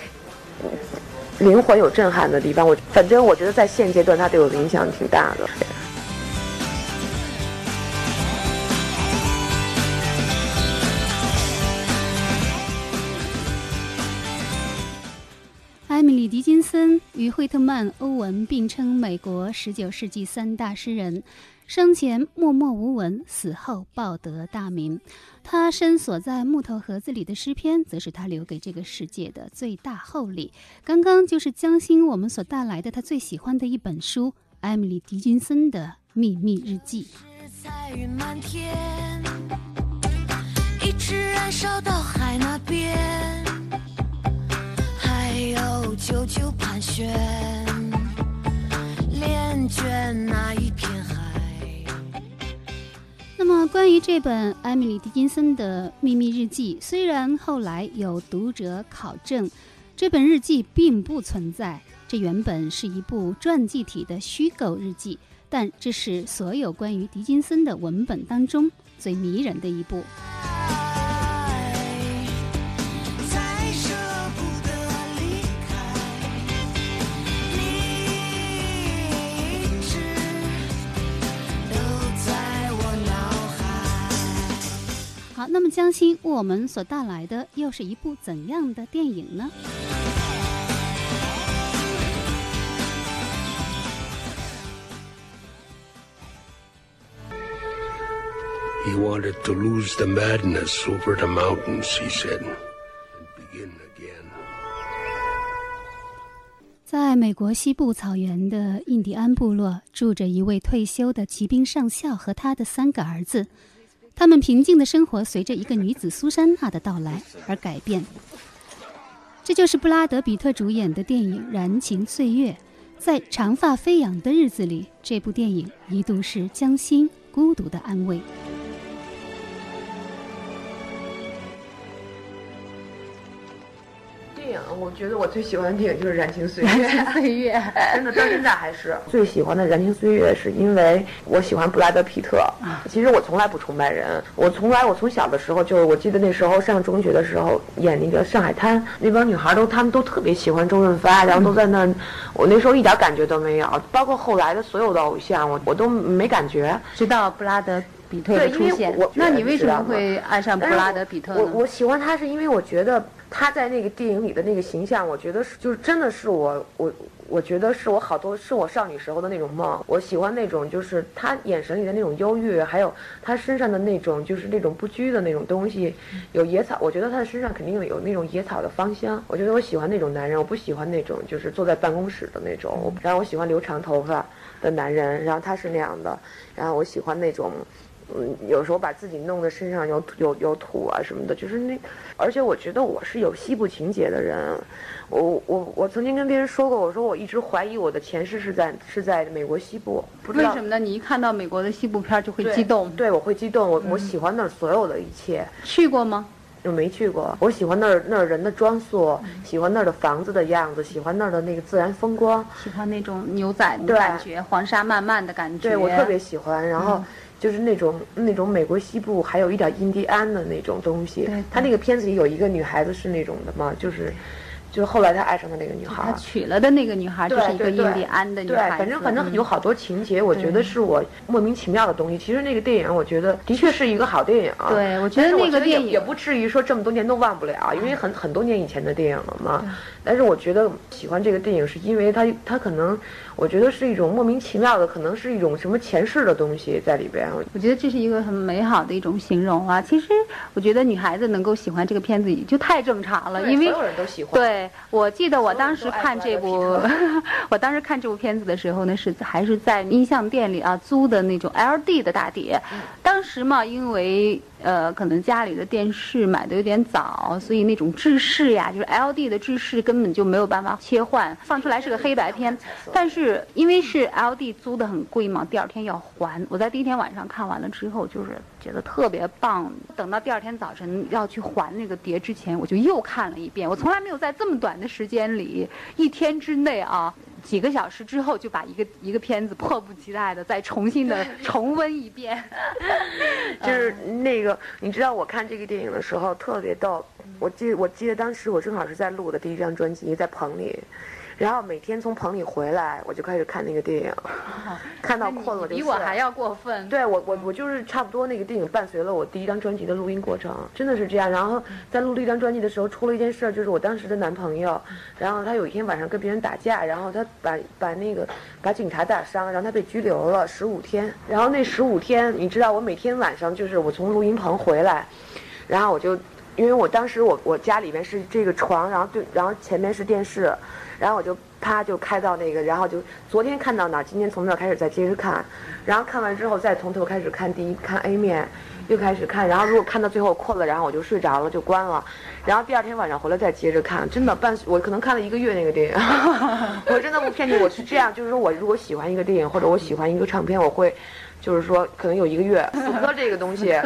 灵魂有震撼的地方。我反正我觉得在现阶段，他对我的影响挺大的。艾米丽·狄金森与惠特曼、欧文并称美国十九世纪三大诗人，生前默默无闻，死后报得大名。他深锁在木头盒子里的诗篇，则是他留给这个世界的最大厚礼。刚刚就是江心我们所带来的他最喜欢的一本书《艾米丽·狄金森的秘密日记》。一直燃烧到海那边。久久盘旋，恋倦那一片海。那么，关于这本艾米丽·狄金森的秘密日记，虽然后来有读者考证，这本日记并不存在，这原本是一部传记体的虚构日记，但这是所有关于狄金森的文本当中最迷人的一部。好，那么江心为我们所带来的又是一部怎样的电影呢？He wanted to lose the madness over the mountains, he said, and begin again. 在美国西部草原的印第安部落，住着一位退休的骑兵上校和他的三个儿子。他们平静的生活随着一个女子苏珊娜的到来而改变。这就是布拉德·比特主演的电影《燃情岁月》。在长发飞扬的日子里，这部电影一度是江心孤独的安慰。我觉得我最喜欢的电影就是《燃情岁月》，[LAUGHS] 岁月。[LAUGHS] 真的到现在还是。最喜欢的《燃情岁月》，是因为我喜欢布拉德·皮特。其实我从来不崇拜人，我从来我从小的时候就，我记得那时候上中学的时候演那个《上海滩》，那帮女孩都她们都特别喜欢周润发，然后都在那儿，我那时候一点感觉都没有，包括后来的所有的偶像，我我都没感觉，直到布拉德。比特的出现，那你为什么会爱上布拉德·比特呢？我我喜欢他是因为我觉得他在那个电影里的那个形象，我觉得是就是真的是我我我觉得是我好多是我少女时候的那种梦。我喜欢那种就是他眼神里的那种忧郁，还有他身上的那种就是那种不拘的那种东西，有野草。我觉得他的身上肯定有那种野草的芳香。我觉得我喜欢那种男人，我不喜欢那种就是坐在办公室的那种。然后我喜欢留长头发的男人，然后他是那样的。然后我喜欢那种。嗯，有时候把自己弄得身上有有有土啊什么的，就是那，而且我觉得我是有西部情节的人，我我我曾经跟别人说过，我说我一直怀疑我的前世是在是在美国西部，为什么呢？你一看到美国的西部片就会激动，对，我会激动，我我喜欢那儿所有的一切。去过吗？我没去过，我喜欢那儿那儿人的装束，喜欢那儿的房子的样子，喜欢那儿的那个自然风光，喜欢那种牛仔的感觉，黄沙漫漫的感觉。对我特别喜欢，然后。就是那种那种美国西部还有一点印第安的那种东西对。他那个片子里有一个女孩子是那种的嘛，就是。就是后来他爱上的那个女孩他，娶了的那个女孩就是一个对对印第安的女对，孩对。反正反正嗯有好多情节，我觉得是我莫名其妙的东西。其实那个电影，我觉得的确是一个好电影。对我觉得那个电影也也不至于说这么多年都忘不了，因为很很多年以前的电影了嘛。但是我觉得喜欢这个电影，是因为它它可能，我觉得是一种莫名其妙的，可能是一种什么前世的东西在里边。我觉得这是一个很美好的一种形容啊。其实我觉得女孩子能够喜欢这个片子，也就太正常了，因为对所有人都喜欢。对，我记得我当时看这部 [LAUGHS] 我当时看这部片子的时候呢，是还是在音像店里啊租的那种 LD 的大碟。嗯当时嘛，因为呃可能家里的电视买的有点早，所以那种制式呀，就是 LD 的制式根本就没有办法切换，放出来是个黑白片。但是因为是 LD 租的很贵嘛，第二天要还。我在第一天晚上看完了之后，就是觉得特别棒。等到第二天早晨要去还那个碟之前，我就又看了一遍。我从来没有在这么短的时间里，一天之内啊。几个小时之后就把一个一个片子迫不及待的再重新的重温一遍，[LAUGHS] 就是那个，你知道我看这个电影的时候特别逗。我记我记得当时我正好是在录我的第一张专辑，在棚里，然后每天从棚里回来，我就开始看那个电影，[LAUGHS] 看到困了就比我还要过分。对我我我就是差不多那个电影伴随了我第一张专辑的录音过程，真的是这样。然后在录第一张专辑的时候出了一件事儿，就是我当时的男朋友，然后他有一天晚上跟别人打架，然后他把把那个把警察打伤，然后他被拘留了十五天。然后那十五天，你知道我每天晚上就是我从录音棚回来，然后我就。因为我当时我我家里面是这个床，然后对，然后前面是电视，然后我就啪就开到那个，然后就昨天看到哪儿，今天从那儿开始再接着看，然后看完之后再从头开始看第一看 A 面，又开始看，然后如果看到最后困了，然后我就睡着了就关了，然后第二天晚上回来再接着看，真的半我可能看了一个月那个电影，[LAUGHS] 我真的不骗你，我是这样，就是说我如果喜欢一个电影或者我喜欢一个唱片，我会。就是说，可能有一个月死磕这个东西，对，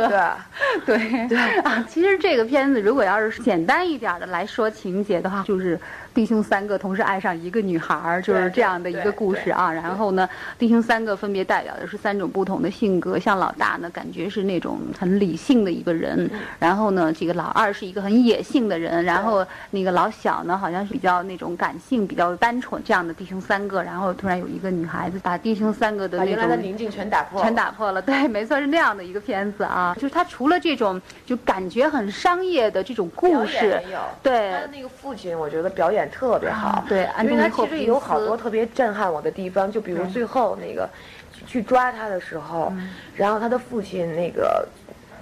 对。对。啊，其实这个片子如果要是简单一点的来说情节的话，就是弟兄三个同时爱上一个女孩儿，就是这样的一个故事啊。然后呢，弟兄三个分别代表的是三种不同的性格，像老大呢，感觉是那种很理性的一个人，然后呢，这个老二是一个很野性的人，然后那个老小呢，好像是比较那种感性、比较单纯这样的弟兄三个。然后突然有一个女孩子把弟兄三个的那种宁静全打破了，全打破了，对，没错，是那样的一个片子啊。就是他除了这种就感觉很商业的这种故事对他的那个父亲，我觉得表演特别好，对因为他其实有好多特别震撼我的地方，就比如最后那个去去抓他的时候，然后他的父亲那个。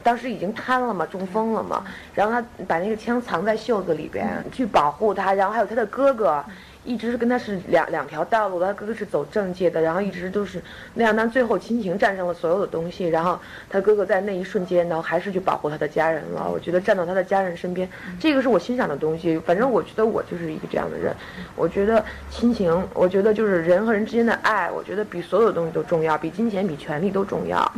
当时已经瘫了嘛，中风了嘛，然后他把那个枪藏在袖子里边去保护他，然后还有他的哥哥，一直是跟他是两两条道路，他哥哥是走政界的，然后一直都是那样，但最后亲情战胜了所有的东西，然后他哥哥在那一瞬间，然后还是去保护他的家人了。我觉得站到他的家人身边，这个是我欣赏的东西。反正我觉得我就是一个这样的人，我觉得亲情，我觉得就是人和人之间的爱，我觉得比所有东西都重要，比金钱、比权力都重要。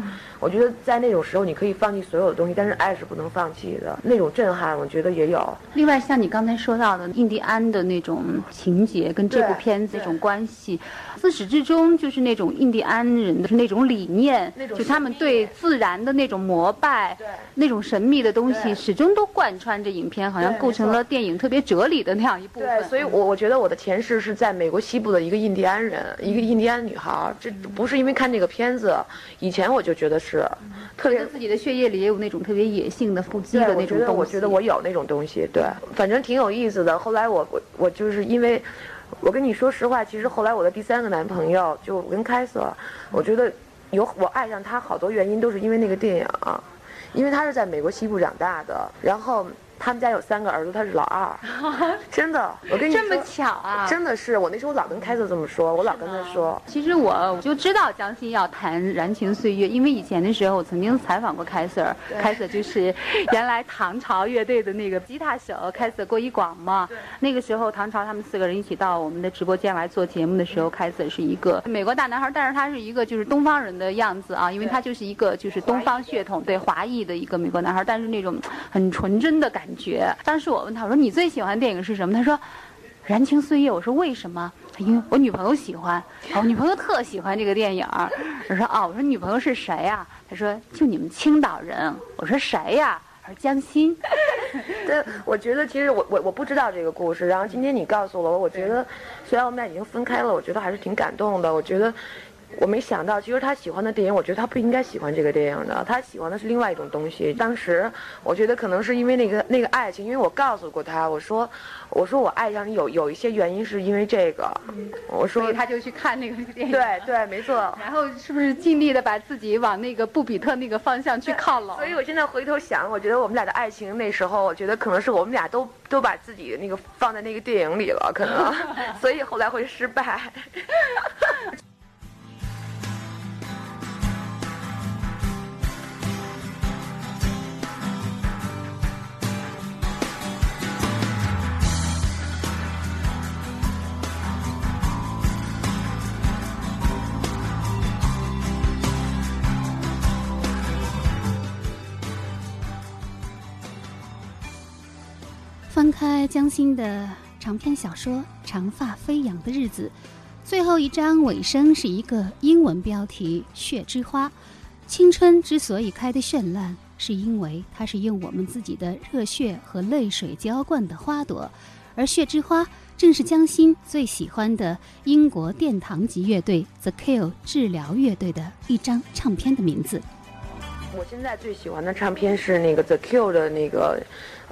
我觉得在那种时候，你可以放弃所有的东西，但是爱是不能放弃的。那种震撼，我觉得也有。另外，像你刚才说到的印第安的那种情节，跟这部片子这种关系，自始至终就是那种印第安人的那种理念，就他们对自然的那种膜拜，那种神秘的东西，始终都贯穿着影片，好像构成了电影特别哲理的那样一部分。对，所以我我觉得我的前世是在美国西部的一个印第安人，一个印第安女孩。这不是因为看这个片子，以前我就觉得是，特别自己的血液里也有那种特别野性的、腹肌，的那种东西。我觉得我有那种东西，对，反正挺有意思的。后来我我我就是因为，我跟你说实话，其实后来我的第三个男朋友就我跟凯瑟，我觉得有我爱上他好多原因都是因为那个电影，啊因为他是在美国西部长大的，然后他们家有三个儿子，他是老二，[LAUGHS] 真的，我跟你说这么巧啊！真的是我那时候老跟凯瑟这么说，我老跟他说，其实我我就知道江欣要谈《燃情岁月》，因为以前的时候我曾经采访过凯瑟尔，凯瑟就是原来唐朝乐队的那个吉他手凯瑟郭一广嘛。那个时候唐朝他们四个人一起到我们的直播间来做节目的时候，凯瑟是一个美国大男孩，但是他是一个就是东方人的样子啊，因为他就是一个就是东方血统对华裔的一个美国男孩，但是那种很纯真的感感觉。当时我问他，我说你最喜欢电影是什么？他说。燃情岁月》，我说为什么？因为我女朋友喜欢，我女朋友特喜欢这个电影。我说哦，我说女朋友是谁呀？他说就你们青岛人。我说谁呀？他说江心。[LAUGHS] 对，我觉得其实我我我不知道这个故事，然后今天你告诉我，我觉得虽然我们俩已经分开了，我觉得还是挺感动的。我觉得。我没想到，其实他喜欢的电影，我觉得他不应该喜欢这个电影的。他喜欢的是另外一种东西。当时我觉得可能是因为那个那个爱情，因为我告诉过他，我说，我说我爱上你有有一些原因是因为这个。我说，所以他就去看那个电影。对对，没错。然后是不是尽力的把自己往那个布比特那个方向去靠拢？所以我现在回头想，我觉得我们俩的爱情那时候，我觉得可能是我们俩都都把自己那个放在那个电影里了，可能，[LAUGHS] 所以后来会失败。开江心的长篇小说《长发飞扬的日子》，最后一章尾声是一个英文标题《血之花》。青春之所以开得绚烂，是因为它是用我们自己的热血和泪水浇灌的花朵，而血之花正是江心最喜欢的英国殿堂级乐队 The Kill 治疗乐队的一张唱片的名字。我现在最喜欢的唱片是那个 The Kill 的那个。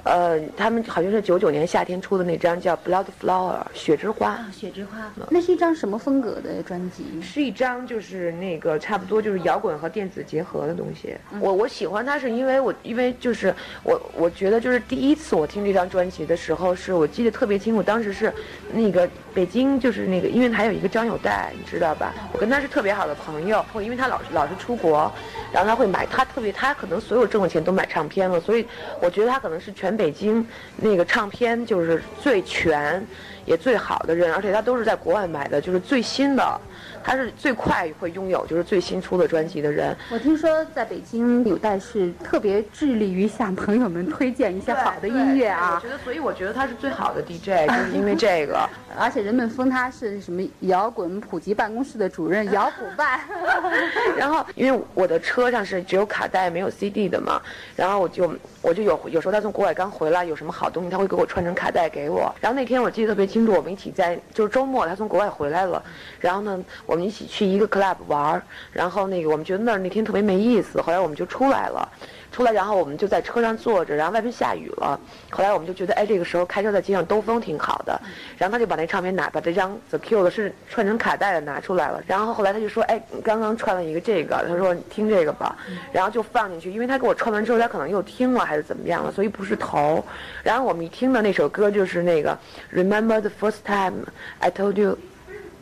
呃，他们好像是九九年夏天出的那张叫《Blood Flower》雪之花。雪之花，那是一张什么风格的专辑？是一张就是那个差不多就是摇滚和电子结合的东西。我我喜欢它是因为我因为就是我我觉得就是第一次我听这张专辑的时候，是我记得特别清楚，当时是那个北京就是那个音乐台有一个张友代，你知道吧？我跟他是特别好的朋友，因为他老是老是出国，然后他会买，他特别他可能所有挣的钱都买唱片了，所以我觉得他可能是全。北京那个唱片就是最全，也最好的人，而且他都是在国外买的，就是最新的。他是最快会拥有就是最新出的专辑的人。我听说在北京有代是特别致力于向朋友们推荐一些好的音乐啊。我觉得，所以我觉得他是最好的 DJ，[LAUGHS] 就是因为这个。而且人们封他是什么摇滚普及办公室的主任，摇滚办。[LAUGHS] 然后，因为我的车上是只有卡带没有 CD 的嘛，然后我就我就有有时候他从国外刚回来，有什么好东西他会给我串成卡带给我。然后那天我记得特别清楚，我们一起在就是周末他从国外回来了，然后呢我。们一起去一个 club 玩然后那个我们觉得那儿那天特别没意思，后来我们就出来了，出来然后我们就在车上坐着，然后外面下雨了，后来我们就觉得哎这个时候开车在街上兜风挺好的，然后他就把那唱片拿把这张 The Q 的是串成卡带的拿出来了，然后后来他就说哎刚刚串了一个这个，他说你听这个吧，然后就放进去，因为他给我串完之后他可能又听了还是怎么样了，所以不是头，然后我们一听的那首歌就是那个 Remember the first time I told you。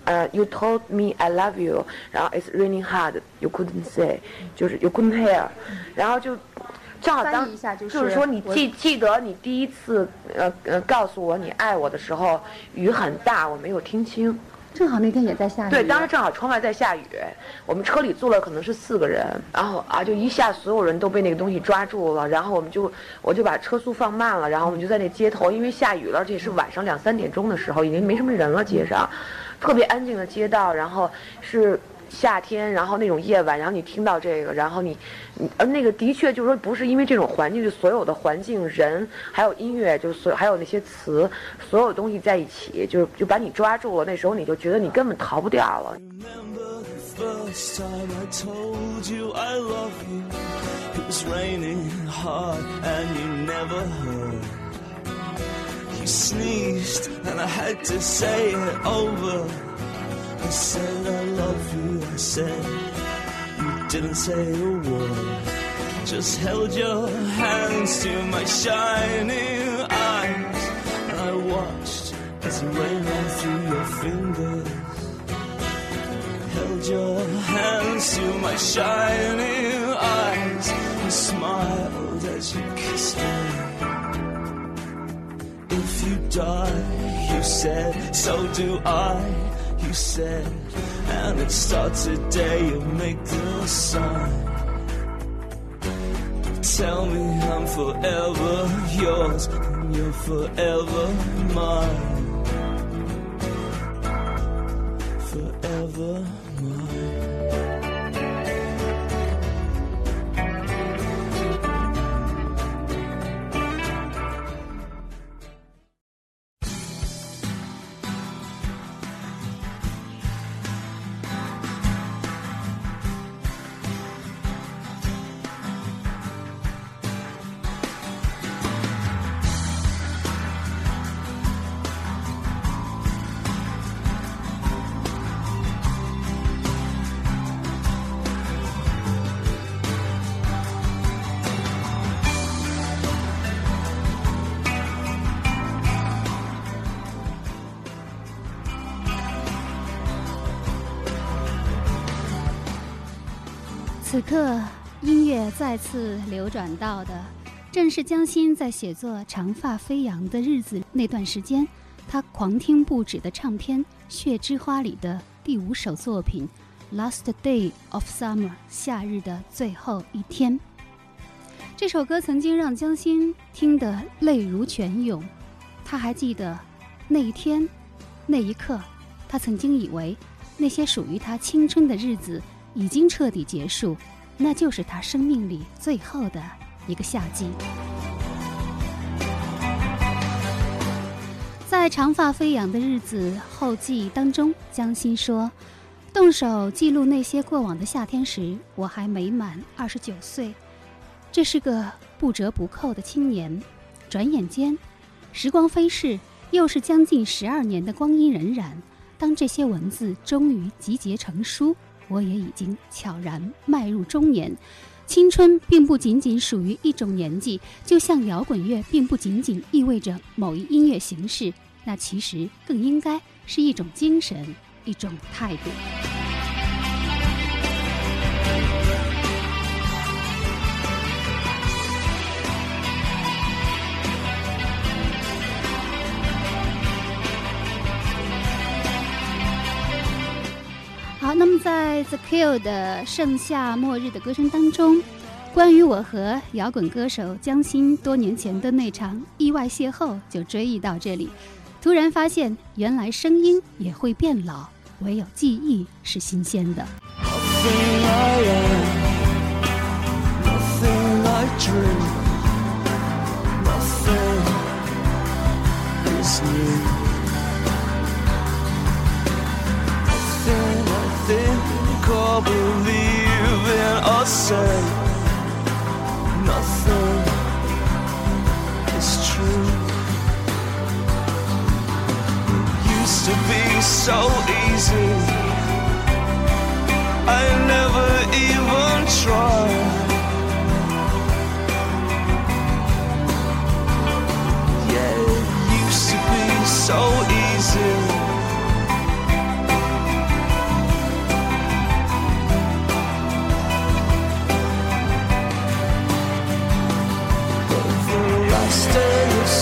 呃，You told me I love you，然后 It's raining hard，You couldn't say，就是 You couldn't hear，然后就正好当就是说你记记得你第一次呃呃告诉我你爱我的时候雨很大，我没有听清。正好那天也在下雨。对，当时正好窗外在下雨，我们车里坐了可能是四个人，然后啊就一下所有人都被那个东西抓住了，然后我们就我就把车速放慢了，然后我们就在那街头，因为下雨了，而且是晚上两三点钟的时候，已经没什么人了，街上。特别安静的街道，然后是夏天，然后那种夜晚，然后你听到这个，然后你，呃那个的确就是说不是因为这种环境，就所有的环境、人还有音乐，就是所还有那些词，所有东西在一起，就是就把你抓住了。那时候你就觉得你根本逃不掉了。I said I love you, I said you didn't say a word. Just held your hands to my shining eyes. I watched as the rain ran through your fingers. Held your hands to my shining eyes and smiled as you kissed me If you die, you said, so do I, you said, and it starts today. You make the sign. Tell me I'm forever yours, and you're forever mine. Forever. 此刻，音乐再次流转到的，正是江心在写作《长发飞扬的日子》那段时间，他狂听不止的唱片《血之花》里的第五首作品《Last Day of Summer》夏日的最后一天。这首歌曾经让江心听得泪如泉涌。他还记得那一天，那一刻，他曾经以为那些属于他青春的日子已经彻底结束，那就是他生命里最后的一个夏季。在《长发飞扬的日子》后记当中，江心说：“动手记录那些过往的夏天时，我还没满二十九岁。这是个不折不扣的青年。转眼间，时光飞逝，又是将近十二年的光阴荏苒。当这些文字终于集结成书，我也已经悄然迈入中年。青春并不仅仅属于一种年纪，就像摇滚乐并不仅仅意味着某一音乐形式，那其实更应该是一种精神，一种态度。”那么在 The Kill 的《盛夏末日》的歌声当中，关于我和摇滚歌手江心多年前的那场意外邂逅，就追忆到这里。突然发现，原来声音也会变老，唯有记忆是新鲜的。Nothing or believe in or say, nothing is true. It used to be so easy. I never even tried. Yeah, it used to be so